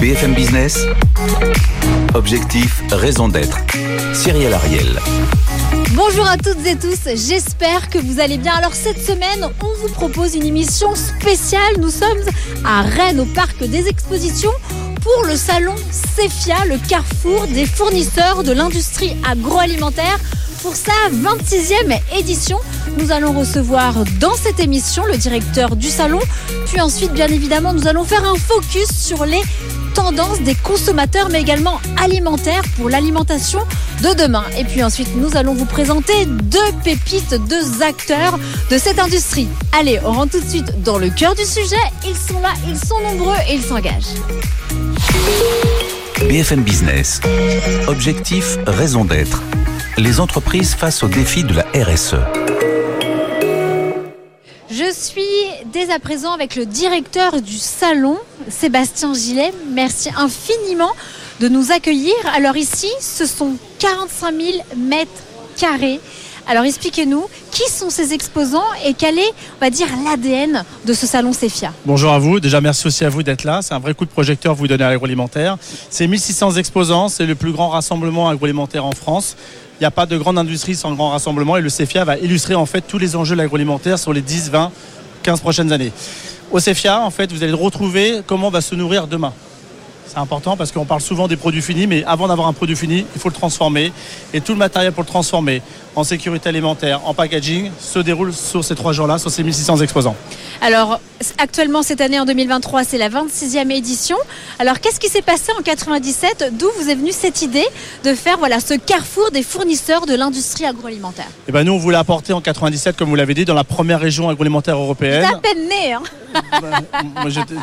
BFM Business, objectif, raison d'être. Cyril Ariel. Bonjour à toutes et tous, j'espère que vous allez bien. Alors cette semaine, on vous propose une émission spéciale. Nous sommes à Rennes au parc des expositions pour le salon CEFIA, le carrefour des fournisseurs de l'industrie agroalimentaire. Pour sa 26e édition, nous allons recevoir dans cette émission le directeur du salon. Puis ensuite, bien évidemment, nous allons faire un focus sur les tendances des consommateurs, mais également alimentaires pour l'alimentation de demain. Et puis ensuite, nous allons vous présenter deux pépites, deux acteurs de cette industrie. Allez, on rentre tout de suite dans le cœur du sujet. Ils sont là, ils sont nombreux et ils s'engagent. BFM Business, objectif, raison d'être. Les entreprises face au défi de la RSE. Je suis dès à présent avec le directeur du salon, Sébastien Gillet. Merci infiniment de nous accueillir. Alors ici, ce sont 45 000 mètres carrés. Alors expliquez-nous, qui sont ces exposants et quel est, on va dire, l'ADN de ce salon CEFIA Bonjour à vous, déjà merci aussi à vous d'être là. C'est un vrai coup de projecteur vous donner à l'agroalimentaire. C'est 1600 exposants, c'est le plus grand rassemblement agroalimentaire en France. Il n'y a pas de grande industrie sans grand rassemblement et le CEFIA va illustrer en fait tous les enjeux de l'agroalimentaire sur les 10, 20, 15 prochaines années. Au CEFIA, en fait, vous allez retrouver comment on va se nourrir demain. C'est important parce qu'on parle souvent des produits finis, mais avant d'avoir un produit fini, il faut le transformer. Et tout le matériel pour le transformer, en sécurité alimentaire, en packaging, se déroule sur ces trois jours-là, sur ces 1600 exposants. Alors, actuellement, cette année, en 2023, c'est la 26e édition. Alors, qu'est-ce qui s'est passé en 97 D'où vous est venue cette idée de faire voilà, ce carrefour des fournisseurs de l'industrie agroalimentaire? Eh ben, nous, on voulait apporter en 97, comme vous l'avez dit, dans la première région agroalimentaire européenne. à peine né, hein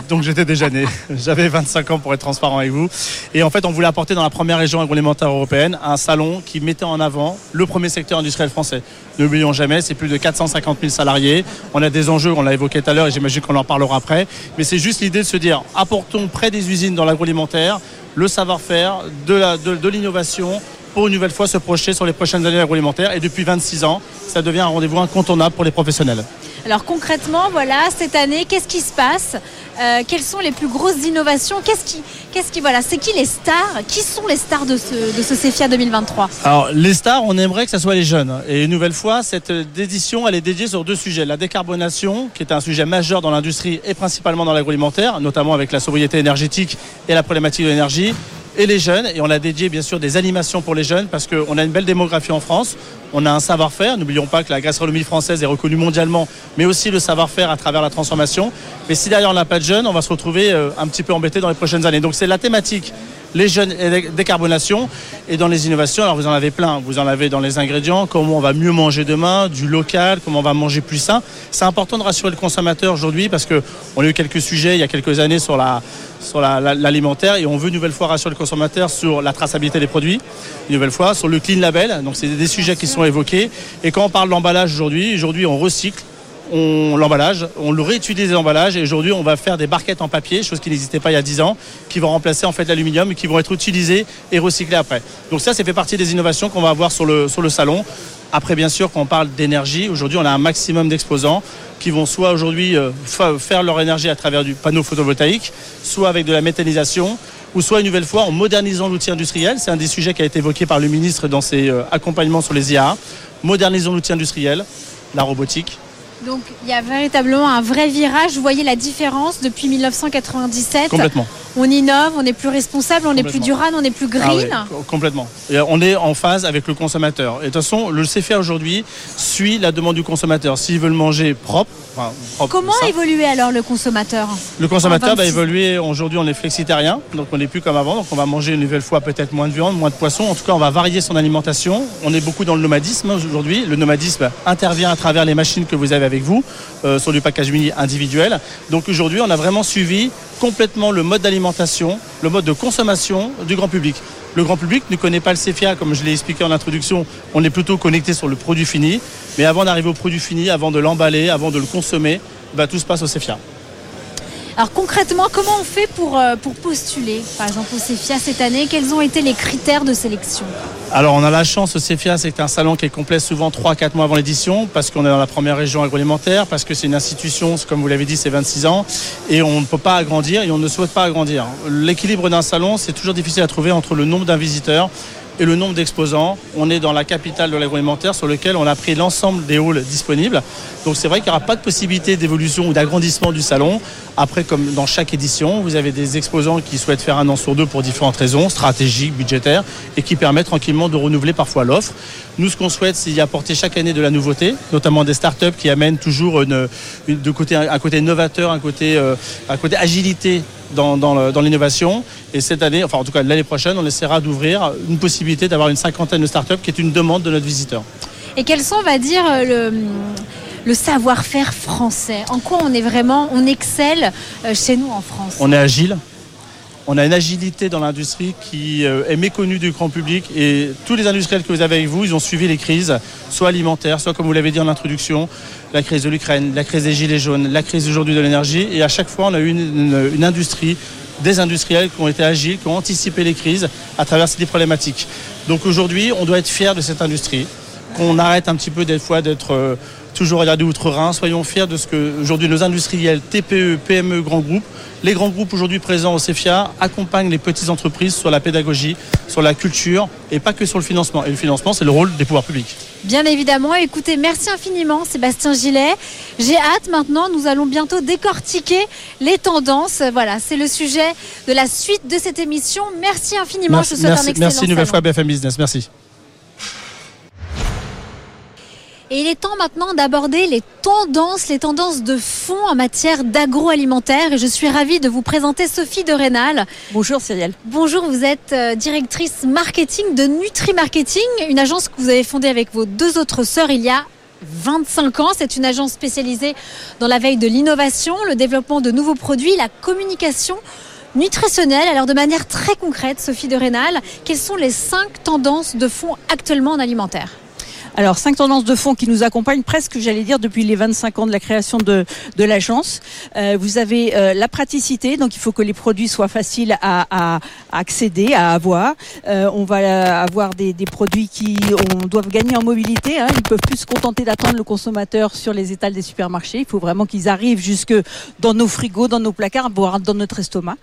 donc j'étais déjà né. J'avais 25 ans pour être transparent avec vous. Et en fait, on voulait apporter dans la première région agroalimentaire européenne un salon qui mettait en avant le premier secteur industriel français. N'oublions jamais, c'est plus de 450 000 salariés. On a des enjeux, on l'a évoqué tout à l'heure et j'imagine qu'on en parlera après. Mais c'est juste l'idée de se dire, apportons près des usines dans l'agroalimentaire le savoir-faire, de l'innovation, pour une nouvelle fois se projeter sur les prochaines années agroalimentaires. Et depuis 26 ans, ça devient un rendez-vous incontournable pour les professionnels. Alors concrètement, voilà, cette année, qu'est-ce qui se passe? Euh, Quelles sont les plus grosses innovations? Qu'est-ce qui, qu'est-ce voilà, c'est qui les stars? Qui sont les stars de ce, de ce CEFIA 2023 Alors les stars, on aimerait que ce soit les jeunes. Et une nouvelle fois, cette édition, elle est dédiée sur deux sujets. La décarbonation, qui est un sujet majeur dans l'industrie et principalement dans l'agroalimentaire, notamment avec la sobriété énergétique et la problématique de l'énergie et les jeunes. Et on a dédié bien sûr des animations pour les jeunes parce qu'on a une belle démographie en France. On a un savoir-faire. N'oublions pas que la gastronomie française est reconnue mondialement, mais aussi le savoir-faire à travers la transformation. Mais si derrière on n'a pas de jeunes, on va se retrouver euh, un petit peu embêté dans les prochaines années. Donc c'est la thématique les jeunes et décarbonation. Et dans les innovations, alors vous en avez plein. Vous en avez dans les ingrédients, comment on va mieux manger demain, du local, comment on va manger plus sain. C'est important de rassurer le consommateur aujourd'hui parce qu'on a eu quelques sujets il y a quelques années sur la sur l'alimentaire et on veut une nouvelle fois rassurer le consommateur sur la traçabilité des produits, une nouvelle fois sur le clean label. Donc c'est des sujets qui sont évoqués. Et quand on parle d'emballage aujourd'hui, aujourd'hui on recycle on l'emballage, on le réutilise l'emballage et aujourd'hui on va faire des barquettes en papier, chose qui n'existait pas il y a 10 ans, qui vont remplacer en fait l'aluminium et qui vont être utilisées et recyclées après. Donc ça, ça fait partie des innovations qu'on va avoir sur le, sur le salon. Après, bien sûr, quand on parle d'énergie, aujourd'hui on a un maximum d'exposants qui vont soit aujourd'hui euh, faire leur énergie à travers du panneau photovoltaïque, soit avec de la méthanisation, ou soit une nouvelle fois en modernisant l'outil industriel. C'est un des sujets qui a été évoqué par le ministre dans ses euh, accompagnements sur les IA. Modernisons l'outil industriel, la robotique, donc il y a véritablement un vrai virage. Vous voyez la différence depuis 1997. Complètement. On innove, on est plus responsable, on est plus durable, on est plus Ah oui, green. co- complètement. Et on est en phase avec le consommateur. Et de toute façon, le CFA aujourd'hui suit la demande du consommateur. S'il veut le manger propre, enfin, propre, Comment évoluer alors le consommateur le consommateur va 26? évoluer. Aujourd'hui, on est flexitarien, donc on n'est plus comme avant. Donc on va manger une nouvelle fois peut-être moins de viande, moins de poisson. En tout cas, on va varier son alimentation. On est beaucoup dans le nomadisme aujourd'hui. Le nomadisme intervient à travers les machines que vous avez avec vous euh, sur du package mini individuel. Donc aujourd'hui, on a vraiment suivi complètement le mode d'alimentation, le mode de consommation du grand public. Le grand public ne connaît pas le CFA, comme je l'ai expliqué en introduction. On est plutôt connecté sur le produit fini. Mais avant d'arriver au produit fini, avant de l'emballer, avant de le consommer, bah, tout se passe au CFA. Alors concrètement, comment on fait pour, euh, postuler, par exemple au CEFIA cette année? Quels ont été les critères de sélection? Alors on a la chance au CFIA, c'est un salon qui est complet souvent 3-4 mois avant l'édition, parce qu'on est dans la première région agroalimentaire, parce que c'est une institution, comme vous l'avez dit, c'est 26 ans, et on ne peut pas agrandir et on ne souhaite pas agrandir. L'équilibre d'un salon, c'est toujours difficile à trouver entre le nombre d'un visiteur et le nombre d'exposants. On est dans la capitale de l'agroalimentaire sur lequel on a pris l'ensemble des halls disponibles. Donc c'est vrai qu'il n'y aura pas de possibilité d'évolution ou d'agrandissement du salon. Après, comme dans chaque édition, vous avez des exposants qui souhaitent faire un an sur deux pour différentes raisons, stratégiques, budgétaires, et qui permettent tranquillement de renouveler parfois l'offre. Nous, ce qu'on souhaite, c'est y apporter chaque année de la nouveauté, notamment des startups qui amènent toujours un côté novateur, un côté, euh, un côté agilité dans, l'innovation. Et cette année, enfin en tout cas l'année prochaine, on essaiera d'ouvrir une possibilité d'avoir une cinquantaine de startups qui est une demande de notre visiteur. Et quels sont, on va dire, euh, le, le savoir-faire français? En quoi on est vraiment, on excelle euh, chez nous en France? On est agile. On a une agilité dans l'industrie qui euh, est méconnue du grand public et tous les industriels que vous avez avec vous, ils ont suivi les crises, soit alimentaires, soit comme vous l'avez dit en introduction, la crise de l'Ukraine, la crise des gilets jaunes, la crise aujourd'hui de l'énergie. Et à chaque fois, on a eu une, industrie, des industriels qui ont été agiles, qui ont anticipé les crises à travers ces problématiques. Donc aujourd'hui, on doit être fier de cette industrie, qu'on arrête un petit peu des fois d'être euh, toujours regardé outre-Rhin. Soyons fiers de ce que aujourd'hui nos industriels, TPE, PME, grands groupes, les grands groupes aujourd'hui présents au CEFIA accompagnent les petites entreprises sur la pédagogie, sur la culture et pas que sur le financement. Et le financement, c'est le rôle des pouvoirs publics. Bien évidemment. Écoutez, merci infiniment Sébastien Gillet. J'ai hâte maintenant, nous allons bientôt décortiquer les tendances. Voilà, c'est le sujet de la suite de cette émission. Merci infiniment. Je vous souhaite un merci, excellent merci une nouvelle fois BFM Business. Merci. Et il est temps maintenant d'aborder les tendances, les tendances de fond en matière d'agroalimentaire. Et je suis ravie de vous présenter Sophie de Rénal. Bonjour Cyrielle. Bonjour, vous êtes euh, directrice marketing de Nutri Marketing, une agence que vous avez fondée avec vos deux autres sœurs il y a 25 ans. C'est une agence spécialisée dans la veille de l'innovation, le développement de nouveaux produits, la communication nutritionnelle. Alors de manière très concrète, Sophie de Rénal, quelles sont les cinq tendances de fond actuellement en alimentaire? Alors, cinq tendances de fond qui nous accompagnent presque, j'allais dire, depuis les 25 ans de la création de, de l'agence. Euh, vous avez euh, la praticité, donc il faut que les produits soient faciles à, à- accéder, à avoir. Euh, on va avoir des, des produits qui on, doivent gagner en mobilité. Hein. Ils peuvent plus se contenter d'attendre le consommateur sur les étals des supermarchés. Il faut vraiment qu'ils arrivent jusque dans nos frigos, dans nos placards, voire dans notre estomac.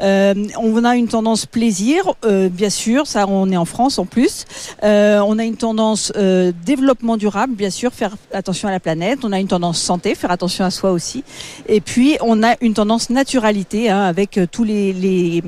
Euh, on a une tendance plaisir, euh, bien sûr, ça on est en France en plus. Euh, on a une tendance euh, développement durable, bien sûr, faire attention à la planète. On a une tendance santé, faire attention à soi aussi. Et puis on a une tendance naturalité hein, avec euh, tous les,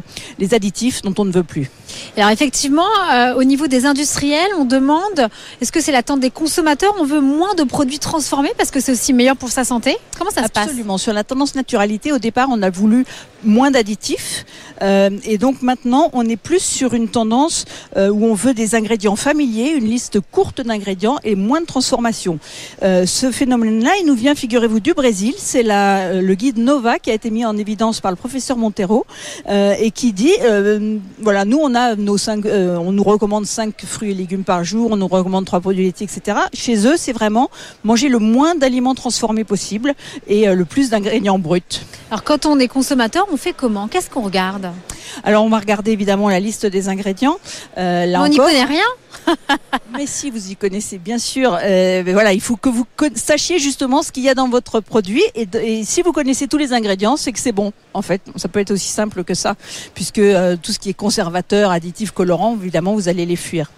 additifs dont on ne veut plus. Alors effectivement, euh, au niveau des industriels, on demande, est-ce que c'est l'attente des consommateurs? On veut moins de produits transformés parce que c'est aussi meilleur pour sa santé? Comment ça se passe? Absolument. Sur la tendance naturalité, au départ, on a voulu moins d'additifs. Euh, et donc maintenant, on est plus sur une tendance euh, où on veut des ingrédients familiers, une liste courte d'ingrédients et moins de transformation. Euh, ce phénomène-là, il nous vient, figurez-vous, du Brésil. C'est le guide Nova qui a été mis en évidence par le professeur Montero et qui dit, voilà, nous, on a euh, on nous recommande cinq fruits et légumes par jour, on nous recommande trois produits laitiers, etc. Chez eux, c'est vraiment manger le moins d'aliments transformés possible et euh, le plus d'ingrédients bruts. Alors quand on est consommateur, on fait comment? Qu'est-ce qu'on regarde? Alors on va regarder évidemment la liste des ingrédients. Euh, là On n'y connaît rien mais si vous y connaissez bien sûr, euh, mais voilà, il faut que vous sachiez justement ce qu'il y a dans votre produit et si vous connaissez tous les ingrédients, c'est que c'est bon. En fait, ça peut être aussi simple que ça, puisque euh, tout ce qui est conservateur, additif, colorant, évidemment, vous allez les fuir.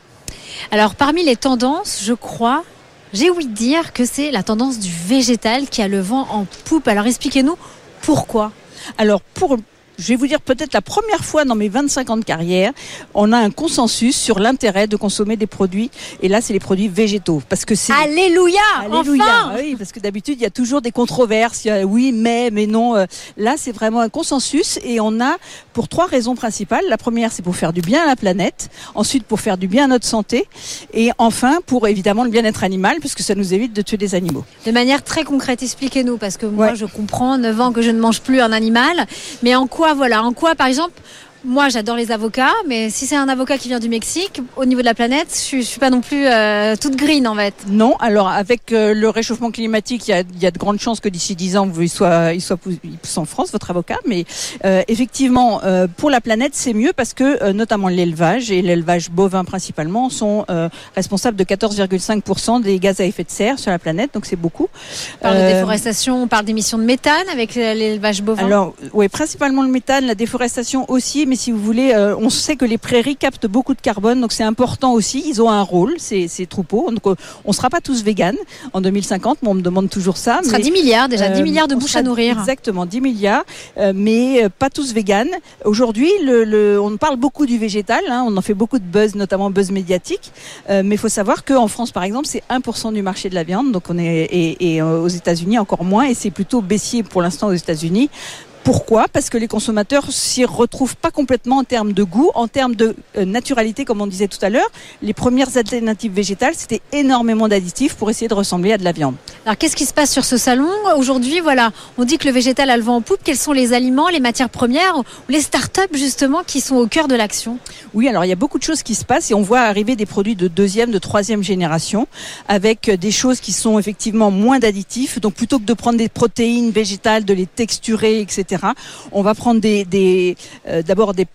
Alors parmi les tendances, je crois, j'ai ouï dire que c'est la tendance du végétal qui a le vent en poupe. Alors expliquez-nous pourquoi Alors pour je vais vous dire peut-être la première fois dans mes 25 ans de carrière, on a un consensus sur l'intérêt de consommer des produits. Et là, c'est les produits végétaux. Parce que c'est. Alléluia, Alléluia. Enfin Oui, parce que d'habitude, il y a toujours des controverses. Il y a oui, mais, mais non. Euh, Là, c'est vraiment un consensus et on a pour trois raisons principales. La première, c'est pour faire du bien à la planète. Ensuite, pour faire du bien à notre santé. Et enfin, pour évidemment le bien-être animal, puisque ça nous évite de tuer des animaux. De manière très concrète, expliquez-nous, parce que moi, Ouais. je comprends, 9 ans que je ne mange plus un animal. Mais en quoi, voilà, en quoi, par exemple, moi, j'adore les avocats, mais si c'est un avocat qui vient du Mexique, au niveau de la planète, je suis, je suis pas non plus euh, toute green, en fait. Non, alors avec euh, le réchauffement climatique, il y a, il y a de grandes chances que d'ici 10 ans, il soit, il soit pou- il pousse en France, votre avocat. Mais euh, effectivement, pour la planète, c'est mieux parce que notamment l'élevage et l'élevage bovin principalement sont responsables de 14,5% des gaz à effet de serre sur la planète, donc c'est beaucoup. On parle de déforestation, on parle d'émissions de méthane avec l'élevage bovin. Alors, oui, principalement le méthane, la déforestation aussi, mais si vous voulez, euh, on sait que les prairies captent beaucoup de carbone, donc c'est important aussi. Ils ont un rôle, ces, ces troupeaux. Donc, euh, on sera pas tous véganes en 2050, mais on me demande toujours ça. Ce sera mais, 10 milliards déjà, 10 euh, milliards de bouches à nourrir. Exactement, 10 milliards, mais pas tous véganes. Aujourd'hui, le, le- on parle beaucoup du végétal, hein, on en fait beaucoup de buzz, notamment buzz médiatique, mais il faut savoir qu'en France, par exemple, c'est 1% du marché de la viande, donc on est et, et, aux États-Unis encore moins, et c'est plutôt baissier pour l'instant aux États-Unis. Pourquoi Parce que les consommateurs s'y retrouvent pas complètement en termes de goût, en termes de euh, naturalité, comme on disait tout à l'heure. Les premières alternatives végétales, c'était énormément d'additifs pour essayer de ressembler à de la viande. Alors qu'est-ce qui se passe sur ce salon Aujourd'hui, voilà, on dit que le végétal a le vent en poupe. Quels sont les aliments, les matières premières ou les startups justement qui sont au cœur de l'action Oui, alors il y a beaucoup de choses qui se passent et on voit arriver des produits de deuxième, de troisième génération avec euh, des choses qui sont effectivement moins d'additifs. Donc plutôt que de prendre des protéines végétales, de les texturer, etc., on va prendre euh, d'abord des,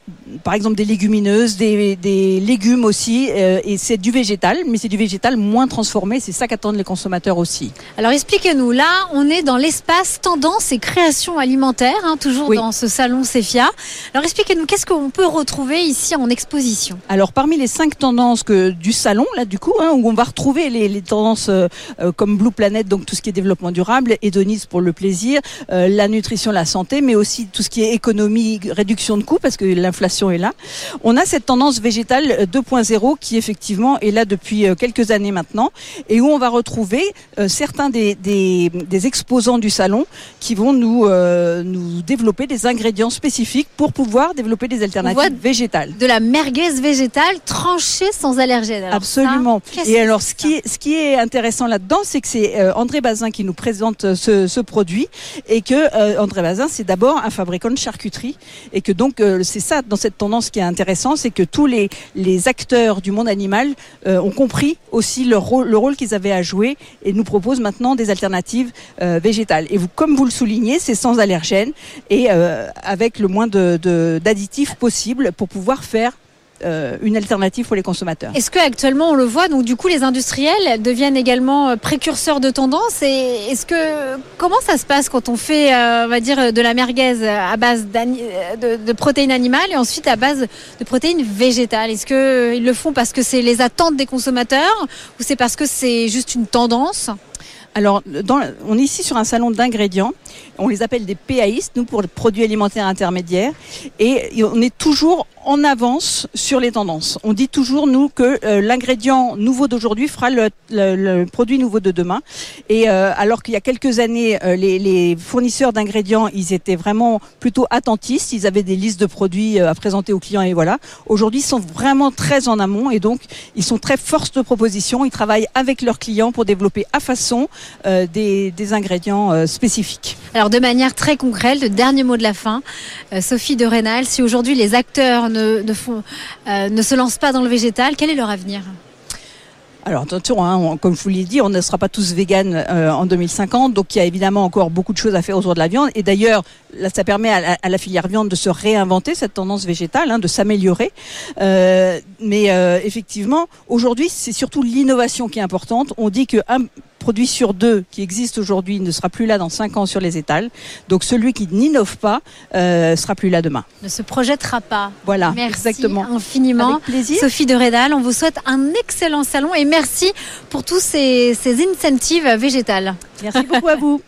par exemple des légumineuses, des, des légumes aussi, euh, et c'est du végétal, mais c'est du végétal moins transformé. C'est ça qu'attendent les consommateurs aussi. Alors expliquez-nous, là on est dans l'espace tendance et création alimentaire, hein, toujours Oui. dans ce salon Cefia. Alors expliquez-nous, qu'est-ce qu'on peut retrouver ici en exposition? Alors parmi les cinq tendances que du salon, là du coup, hein, où on va retrouver les, les tendances euh, euh, comme Blue Planet, donc tout ce qui est développement durable, hédonisme pour le plaisir, euh, la nutrition, la santé, mais aussi tout ce qui est économie, réduction de coûts, parce que l'inflation est là. On a cette tendance végétale euh, 2.0 qui effectivement est là depuis euh, quelques années maintenant, et où on va retrouver euh, certains des, des, des exposants du salon qui vont nous, euh, nous développer des ingrédients spécifiques pour pouvoir développer des alternatives végétales. De la merguez végétale tranchée sans allergène. Alors Absolument. ça, Et alors, ce qui, est, ce qui est intéressant là-dedans, c'est que c'est euh, André Bazin qui nous présente ce, ce produit et que euh, André Bazin, c'est d'abord un fabricant de charcuterie et que donc c'est ça dans cette tendance qui est intéressant, c'est que tous les, acteurs du monde animal euh, ont compris aussi le rôle qu'ils avaient à jouer et nous proposent maintenant des alternatives euh, végétales. Et vous, comme vous le soulignez, c'est sans allergènes et euh, avec le moins de- de- d'additifs possible pour pouvoir faire euh, une alternative pour les consommateurs. Est-ce que actuellement on le voit donc du coup les industriels deviennent également euh, précurseurs de tendance et est-ce que comment ça se passe quand on fait euh, on va dire de la merguez à base de, de protéines animales et ensuite à base de protéines végétales? Est-ce que euh, ils le font parce que c'est les attentes des consommateurs ou c'est parce que c'est juste une tendance? Alors, dans, on est ici sur un salon d'ingrédients. On les appelle des PAIs, nous, pour les produits alimentaires intermédiaires. Et on est toujours avance sur les tendances. On dit toujours, nous, que euh, l'ingrédient nouveau d'aujourd'hui fera le, produit nouveau de demain. Et euh, alors qu'il y a quelques années, euh, les, fournisseurs d'ingrédients, ils étaient vraiment plutôt attentistes. Ils avaient des listes de produits à présenter aux clients et voilà. Aujourd'hui, ils sont vraiment très en amont et donc ils sont très force de proposition. Ils travaillent avec leurs clients pour développer à façon des, ingrédients spécifiques. Alors de manière très concrète, le dernier mot de la fin, Sophie de Rénal, si aujourd'hui les acteurs euh, ne se lancent pas dans le végétal, quel est leur avenir Alors attention, hein, comme je vous l'ai dit, on ne sera pas tous véganes euh, en 2050, donc il y a évidemment encore beaucoup de choses à faire autour de la viande. Et d'ailleurs, ça permet à la, filière viande de se réinventer cette tendance végétale, hein, de s'améliorer. Euh, mais effectivement, aujourd'hui, c'est surtout l'innovation qui est importante. On dit qu'un produit sur deux qui existe aujourd'hui ne sera plus là dans cinq ans sur les étals. Donc celui qui n'innove pas euh, sera plus là demain. Ne se projettera pas. Voilà, Merci exactement. infiniment. Avec plaisir. Sophie de Rédal, on vous souhaite un excellent salon et merci pour tous ces, ces incentives végétales. Merci beaucoup à vous.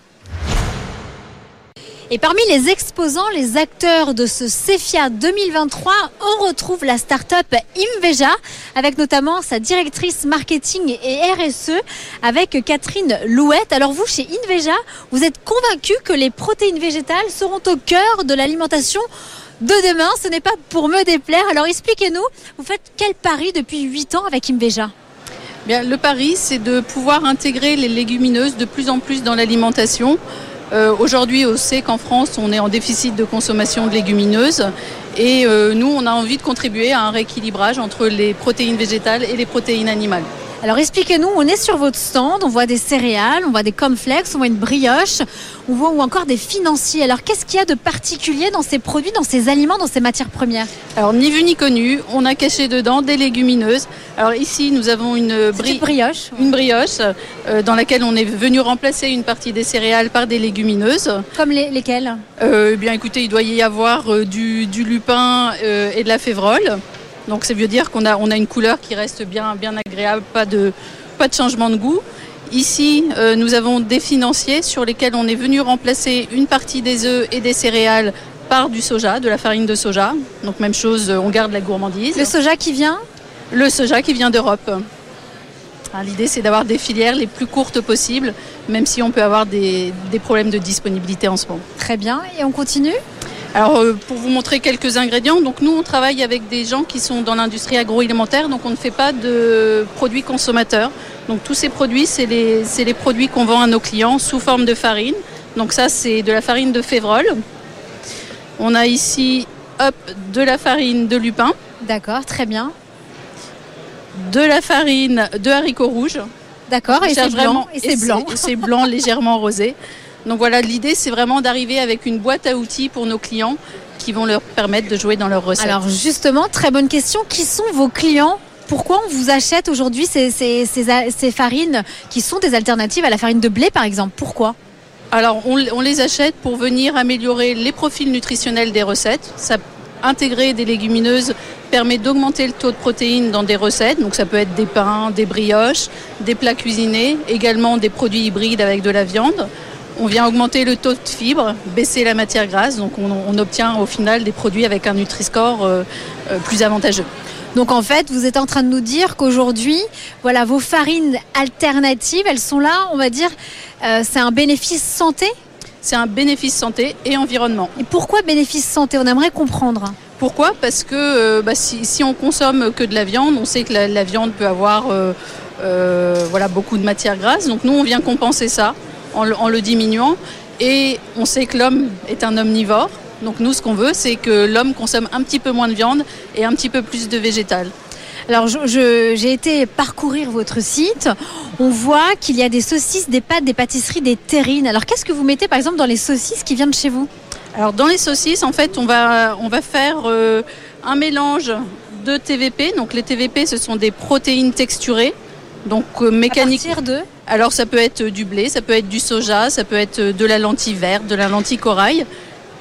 Et parmi les exposants, les acteurs de ce CEFIA 2023, on retrouve la start-up Imveja, avec notamment sa directrice marketing et RSE, avec Catherine Louette. Alors vous, chez Inveja, vous êtes convaincu que les protéines végétales seront au cœur de l'alimentation de demain. Ce n'est pas pour me déplaire. Alors expliquez-nous, vous faites quel pari depuis 8 ans avec Imveja? Bien, le pari, c'est de pouvoir intégrer les légumineuses de plus en plus dans l'alimentation. Euh, Aujourd'hui, on sait qu'en France, on est en déficit de consommation de légumineuses. Et euh, nous, on a envie de contribuer à un rééquilibrage entre les protéines végétales et les protéines animales. Alors expliquez-nous, on est sur votre stand, on voit des céréales, on voit des cornflakes, on voit une brioche, on voit ou encore des financiers. Alors qu'est-ce qu'il y a de particulier dans ces produits, dans ces aliments, dans ces matières premières? Alors ni vu ni connu, on a caché dedans des légumineuses. Alors ici, nous avons une, bri une brioche. Une brioche euh, dans laquelle on est venu remplacer une partie des céréales par des légumineuses. Comme les, lesquelles? Euh, Eh bien écoutez, il doit y avoir euh, du, du, lupin et de la févrole. Donc ça veut dire qu'on a, on a une couleur qui reste bien, bien agréable, pas de, pas de changement de goût. Ici, euh, nous avons des financiers sur lesquels on est venu remplacer une partie des œufs et des céréales par du soja, de la farine de soja. Donc même chose, on garde la gourmandise. Le soja qui vient? Le soja qui vient d'Europe. L'idée, c'est d'avoir des filières les plus courtes possibles, même si on peut avoir des, des problèmes de disponibilité en ce moment. Très bien, et on continue? Alors, euh, pour vous montrer quelques ingrédients, donc nous, on travaille avec des gens qui sont dans l'industrie agroalimentaire, donc on ne fait pas de produits consommateurs. Donc, tous ces produits, c'est les, les, produits qu'on vend à nos clients sous forme de farine. Donc, ça, c'est de la farine de févrole. On a ici, hop, de la farine de lupin. D'accord, très bien. De la farine de haricots rouges. D'accord, et c'est blanc. C'est blanc. C'est blanc, légèrement rosé. Donc voilà, l'idée c'est vraiment d'arriver avec une boîte à outils pour nos clients qui vont leur permettre de jouer dans leurs recettes. Alors justement, très bonne question. Qui sont vos clients? Pourquoi on vous achète aujourd'hui ces, ces, ces, ces, farines qui sont des alternatives à la farine de blé par exemple? Pourquoi? Alors on, on, les achète pour venir améliorer les profils nutritionnels des recettes. Ça, intégrer des légumineuses permet d'augmenter le taux de protéines dans des recettes. Donc ça peut être des pains, des brioches, des plats cuisinés, également des produits hybrides avec de la viande on vient augmenter le taux de fibres, baisser la matière grasse, donc on, on obtient au final des produits avec un Nutri-Score euh, euh, plus avantageux. Donc en fait, vous êtes en train de nous dire qu'aujourd'hui, voilà, vos farines alternatives, elles sont là, on va dire, euh, c'est un bénéfice santé? C'est un bénéfice santé et environnement. Et pourquoi bénéfice santé? On aimerait comprendre. Pourquoi? Parce que bah, si, si, on consomme que de la viande, on sait que la, la viande peut avoir euh, voilà, beaucoup de matière grasse. Donc nous, on vient compenser ça en le, en le diminuant. Et on sait que l'homme est un omnivore. Donc nous, ce qu'on veut, c'est que l'homme consomme un petit peu moins de viande et un petit peu plus de végétal. Alors j'ai été parcourir votre site. On voit qu'il y a des saucisses, des pâtes, des pâtisseries, des terrines. Alors qu'est-ce que vous mettez par exemple dans les saucisses qui viennent de chez vous? Alors dans les saucisses, en fait, on va, on va faire euh, un mélange de TVP. Donc les TVP, ce sont des protéines texturées. Donc euh, mécanique. À partir de Alors ça peut être du blé, ça peut être du soja, ça peut être de la lentille verte, de la lentille corail.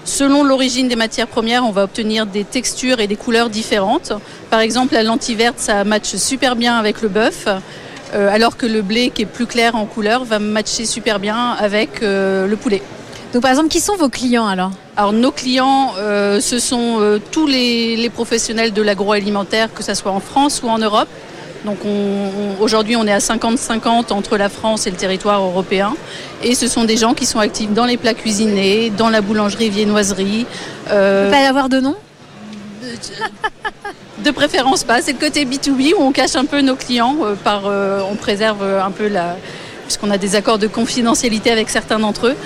Selon l'origine des matières premières, on va obtenir des textures et des couleurs différentes. Par exemple, la lentille verte, ça matche super bien avec le bœuf, euh, alors que le blé, qui est plus clair en couleur, va matcher super bien avec euh, le poulet. Donc par exemple, qui sont vos clients alors? Alors nos clients, euh, ce sont euh, tous les, les, professionnels de l'agroalimentaire, que ce soit en France ou en Europe. Donc aujourd'hui, on est à 50-50 entre la France et le territoire européen. Et ce sont des gens qui sont actifs dans les plats cuisinés, dans la boulangerie, viennoiserie. Euh, pas y avoir de nom de préférence pas. C'est le côté B2B où on cache un peu nos clients. Euh, par, euh, on préserve un peu la... puisqu'on a des accords de confidentialité avec certains d'entre eux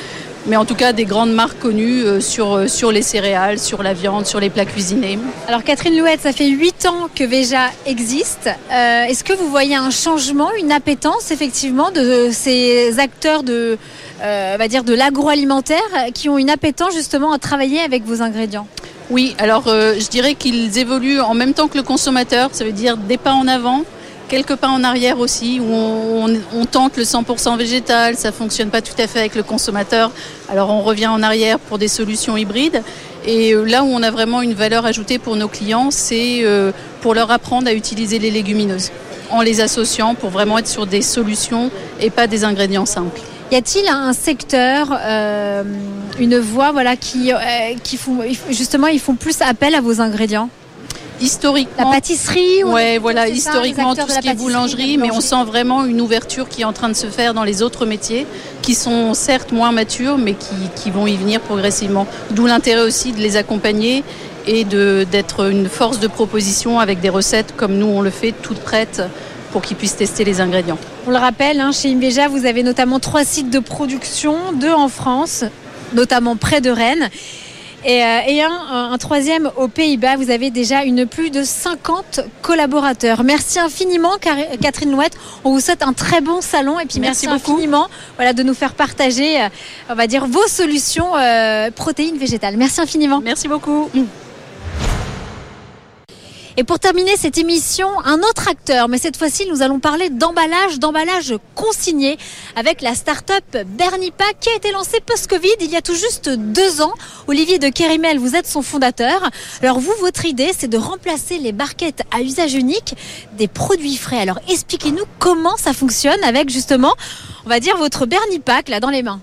mais en tout cas des grandes marques connues euh, sur, sur les céréales, sur la viande, sur les plats cuisinés. Alors Catherine Louette, ça fait 8 ans que Veja existe. Euh, Est-ce que vous voyez un changement, une appétence effectivement de ces acteurs de, euh, va dire de l'agroalimentaire qui ont une appétence justement à travailler avec vos ingrédients? Oui, alors euh, je dirais qu'ils évoluent en même temps que le consommateur, ça veut dire des pas en avant, quelques pas en arrière aussi, où on, tente le 100% végétal, ça fonctionne pas tout à fait avec le consommateur, alors on revient en arrière pour des solutions hybrides. Et là où on a vraiment une valeur ajoutée pour nos clients, c'est euh, pour leur apprendre à utiliser les légumineuses, en les associant pour vraiment être sur des solutions et pas des ingrédients simples. Y a-t-il un secteur, euh, une voie, voilà, qui, euh, justement, ils font plus appel à vos ingrédients? Historiquement, La pâtisserie ou- Ouais, voilà, ça, historiquement tout ce qui est boulangerie, la mais on sent vraiment une ouverture qui est en train de se faire dans les autres métiers, qui sont certes moins matures, mais qui, qui vont y venir progressivement. D'où l'intérêt aussi de les accompagner et de- d'être une force de proposition avec des recettes comme nous on le fait, toutes prêtes pour qu'ils puissent tester les ingrédients. On le rappelle, hein, chez Inveja, vous avez notamment trois sites de production, deux en France, notamment près de Rennes. Et, euh, et un, un troisième aux Pays-Bas, vous avez déjà une plus de 50 collaborateurs. Merci infiniment Catherine Louette. On vous souhaite un très bon salon et puis merci, infiniment voilà, de nous faire partager euh, on va dire, vos solutions euh, protéines végétales. Merci infiniment. Merci beaucoup. Et pour terminer cette émission, un autre acteur, mais cette fois-ci nous allons parler d'emballage, d'emballage consigné avec la start-up Bernipa qui a été lancée post-Covid il y a tout juste deux ans. Olivier de Kérimel, vous êtes son fondateur. Alors vous, votre idée, c'est de remplacer les barquettes à usage unique des produits frais. Alors expliquez-nous comment ça fonctionne avec justement, on va dire, votre Bernipack là dans les mains.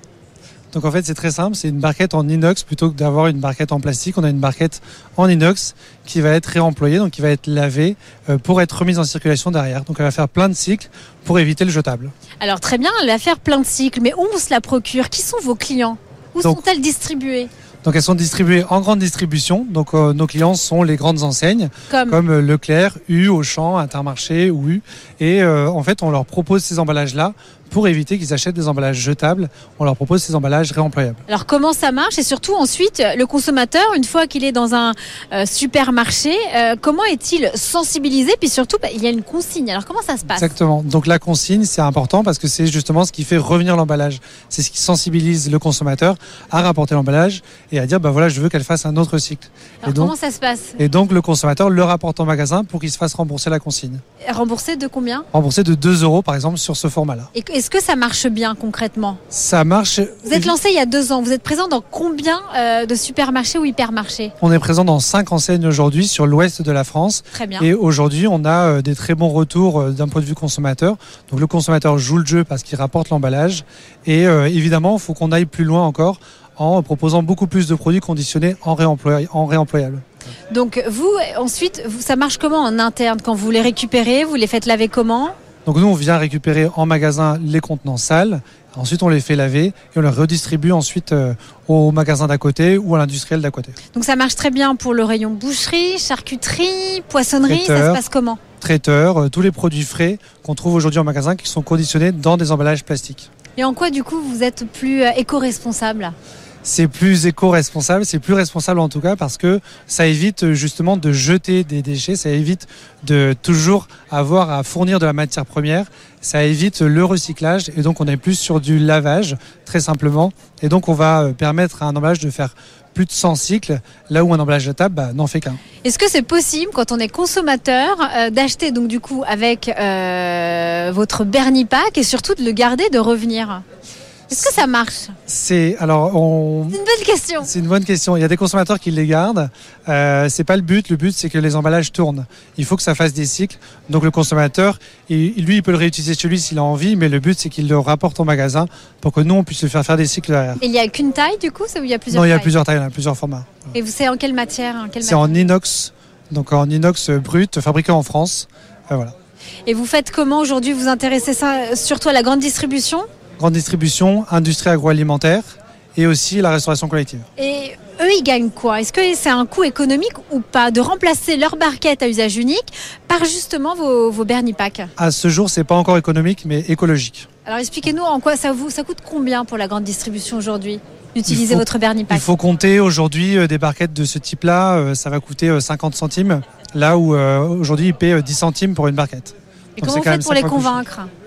Donc en fait c'est très simple, c'est une barquette en inox plutôt que d'avoir une barquette en plastique. On a une barquette en inox qui va être réemployée, donc qui va être lavée euh, pour être remise en circulation derrière. Donc elle va faire plein de cycles pour éviter le jetable. Alors très bien, elle va faire plein de cycles, mais où on se la procure Qui sont vos clients? Où sont-elles distribuées? Donc elles sont distribuées en grande distribution. Donc euh, nos clients sont les grandes enseignes Comme? comme euh, Leclerc, U, Auchan, Intermarché ou U. Et euh, en fait on leur propose ces emballages-là pour éviter qu'ils achètent des emballages jetables. On leur propose ces emballages réemployables. Alors comment ça marche? Et surtout ensuite le consommateur une fois qu'il est dans un euh, supermarché euh, comment est-il sensibilisé? Puis surtout bah, il y a une consigne alors comment ça se passe? Exactement. Donc la consigne, c'est important parce que c'est justement ce qui fait revenir l'emballage. C'est ce qui sensibilise le consommateur à rapporter l'emballage et à dire, bah voilà, je veux qu'elle fasse un autre cycle. Alors et donc- comment ça se passe? Et donc le consommateur le rapporte en magasin pour qu'il se fasse rembourser la consigne. Remboursé de combien? Remboursé de 2 euros par exemple sur ce format-là. Et est-ce que ça marche bien concrètement Ça marche. Vous êtes lancé il y a deux ans vous êtes présent dans combien euh, de supermarchés ou hypermarchés? On est présent dans 5 enseignes aujourd'hui sur l'ouest de la France. Très bien. Et aujourd'hui, on a euh, des très bons retours euh, d'un point de vue consommateur. Donc le consommateur joue le jeu parce qu'il rapporte l'emballage. Et évidemment, il faut qu'on aille plus loin encore en proposant beaucoup plus de produits conditionnés en, en réemployables. Donc vous ensuite vous, ça marche comment en interne? Quand vous les récupérez vous les faites laver comment? Donc nous, on vient récupérer en magasin les contenants sales. Ensuite, on les fait laver et on les redistribue ensuite euh, au magasin d'à côté ou à l'industriel d'à côté. Donc ça marche très bien pour le rayon boucherie, charcuterie, poissonnerie, ça se passe comment? Traiteurs, euh, tous les produits frais qu'on trouve aujourd'hui en magasin qui sont conditionnés dans des emballages plastiques. Et en quoi du coup vous êtes plus euh, éco-responsable? C'est plus éco-responsable, c'est plus responsable en tout cas parce que ça évite euh, justement de jeter des déchets, ça évite de toujours avoir à fournir de la matière première, ça évite le recyclage et donc on est plus sur du lavage très simplement. Et donc on va euh, permettre à un emballage de faire plus de 100 cycles. Là où un emballage jetable bah, n'en fait qu'un. Est-ce que c'est possible quand on est consommateur euh, d'acheter donc du coup avec votre Bernie Pack et surtout de le garder, de revenir? Est-ce que ça marche C'est alors on C'est une bonne question. C'est une bonne question. Il y a des consommateurs qui les gardent. Euh, c'est pas le but. Le but, c'est que les emballages tournent. Il faut que ça fasse des cycles. Donc le consommateur, il- lui, il peut le réutiliser chez lui s'il a envie, mais le but, c'est qu'il le rapporte au magasin pour que nous, on puisse le faire faire des cycles derrière. Et il n'y a qu'une taille du coup il y a plusieurs non, il y a plusieurs tailles, il y a plusieurs formats. Et vous savez en quelle matière, en quelle C'est matière en inox, donc en inox brut, fabriqué en France. Euh, voilà. Et vous faites comment aujourd'hui? Vous intéressez ça surtout à la grande distribution? Grande distribution, industrie agroalimentaire et aussi la restauration collective. Et eux, ils gagnent quoi? Est-ce que c'est un coût économique ou pas? De remplacer leur barquette à usage unique par justement vos, vos Bernie Pack À ce jour, c'est pas encore économique, mais écologique. Alors expliquez-nous en quoi ça vous ça coûte combien pour la grande distribution aujourd'hui d'utiliser votre Bernie Pack? Il faut compter aujourd'hui euh, des barquettes de ce type-là, euh, ça va coûter euh, 50 centimes, là où euh, aujourd'hui ils paient euh, 10 centimes pour une barquette. Et donc comment vous faites pour les convaincre? On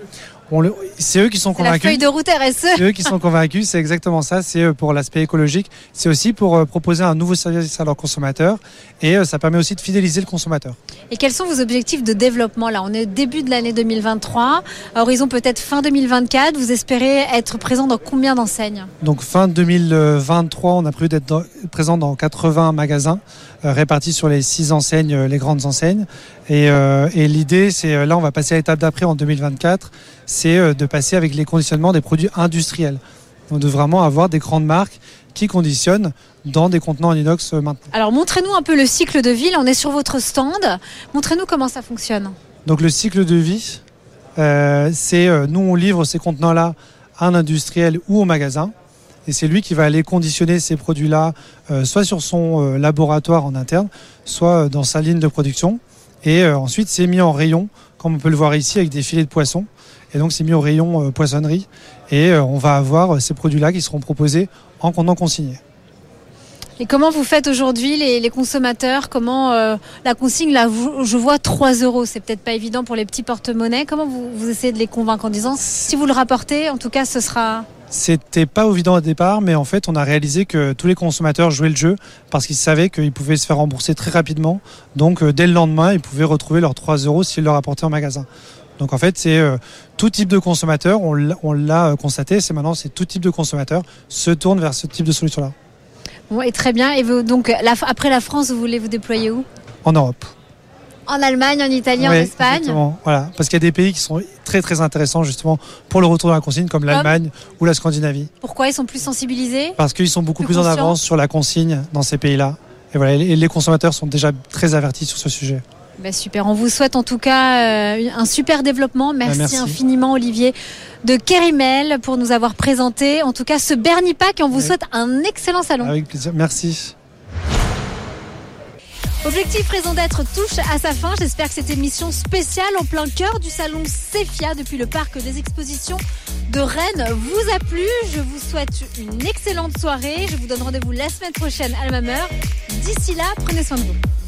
le- C'est eux qui sont C'est la convaincus. feuille de route RSE. C'est eux qui sont convaincus, c'est exactement ça. C'est euh, pour l'aspect écologique. C'est aussi pour euh, proposer un nouveau service à leurs consommateurs. Et euh, ça permet aussi de fidéliser le consommateur. Et quels sont vos objectifs de développement là? On est au début de l'année 2023, à horizon peut-être fin 2024. Vous espérez être présent dans combien d'enseignes? Donc fin 2023, on a prévu d'être présent dans 80 magasins répartis sur les six enseignes, euh, les grandes enseignes. Et, euh, et l'idée, c'est euh, là, on va passer à l'étape d'après en 2024. c'est euh, de passer avec les conditionnements des produits industriels. Donc de vraiment avoir des grandes marques qui conditionnent dans des contenants en inox euh, maintenant. Alors montrez-nous un peu le cycle de vie. Là, on est sur votre stand. Montrez-nous comment ça fonctionne. Donc le cycle de vie, euh, c'est euh, nous on livre ces contenants-là à un industriel ou au magasin. Et c'est lui qui va aller conditionner ces produits-là, euh, soit sur son euh, laboratoire en interne, soit euh, dans sa ligne de production. Et ensuite, c'est mis en rayon, comme on peut le voir ici, avec des filets de poisson. Et donc, c'est mis au rayon poissonnerie. Et on va avoir ces produits-là qui seront proposés en contenant consigné. Et comment vous faites aujourd'hui les, consommateurs? Comment la consigne là vous- Je vois 3 euros. C'est peut-être pas évident pour les petits porte-monnaies. Comment vous essayez de les convaincre en disant si vous le rapportez, en tout cas, ce sera. C'était pas évident au départ, mais en fait, on a réalisé que tous les consommateurs jouaient le jeu parce qu'ils savaient qu'ils pouvaient se faire rembourser très rapidement. Donc, euh, dès le lendemain, ils pouvaient retrouver leurs 3 euros s'ils le rapportaient en magasin. Donc, en fait, c'est euh, tout type de consommateur. On l'a- euh, constaté. C'est maintenant, c'est tout type de consommateur se tourne vers ce type de solution-là Bon, et très bien. Et vous, donc, la- après la France, vous voulez vous déployer où? En Europe. En Allemagne, en Italie, en Espagne exactement. Voilà, parce qu'il y a des pays qui sont très très intéressants justement pour le retour de la consigne, comme l'Allemagne ou la Scandinavie. Pourquoi ils sont plus sensibilisés Parce qu'ils sont beaucoup Plus plus, en avance sur la consigne dans ces pays-là. Et voilà, et les consommateurs sont déjà très avertis sur ce sujet. Ben, super, on vous souhaite en tout cas euh, un super développement. Merci, merci. infiniment Olivier de Kerimel pour nous avoir présenté en tout cas ce Bernie Pack et on vous Oui. souhaite un excellent salon. Avec plaisir. Merci. Objectif Raison d'être touche à sa fin. J'espère que cette émission spéciale en plein cœur du salon Cefia depuis le parc des expositions de Rennes vous a plu. Je vous souhaite une excellente soirée. Je vous donne rendez-vous la semaine prochaine à la même. D'ici là, prenez soin de vous.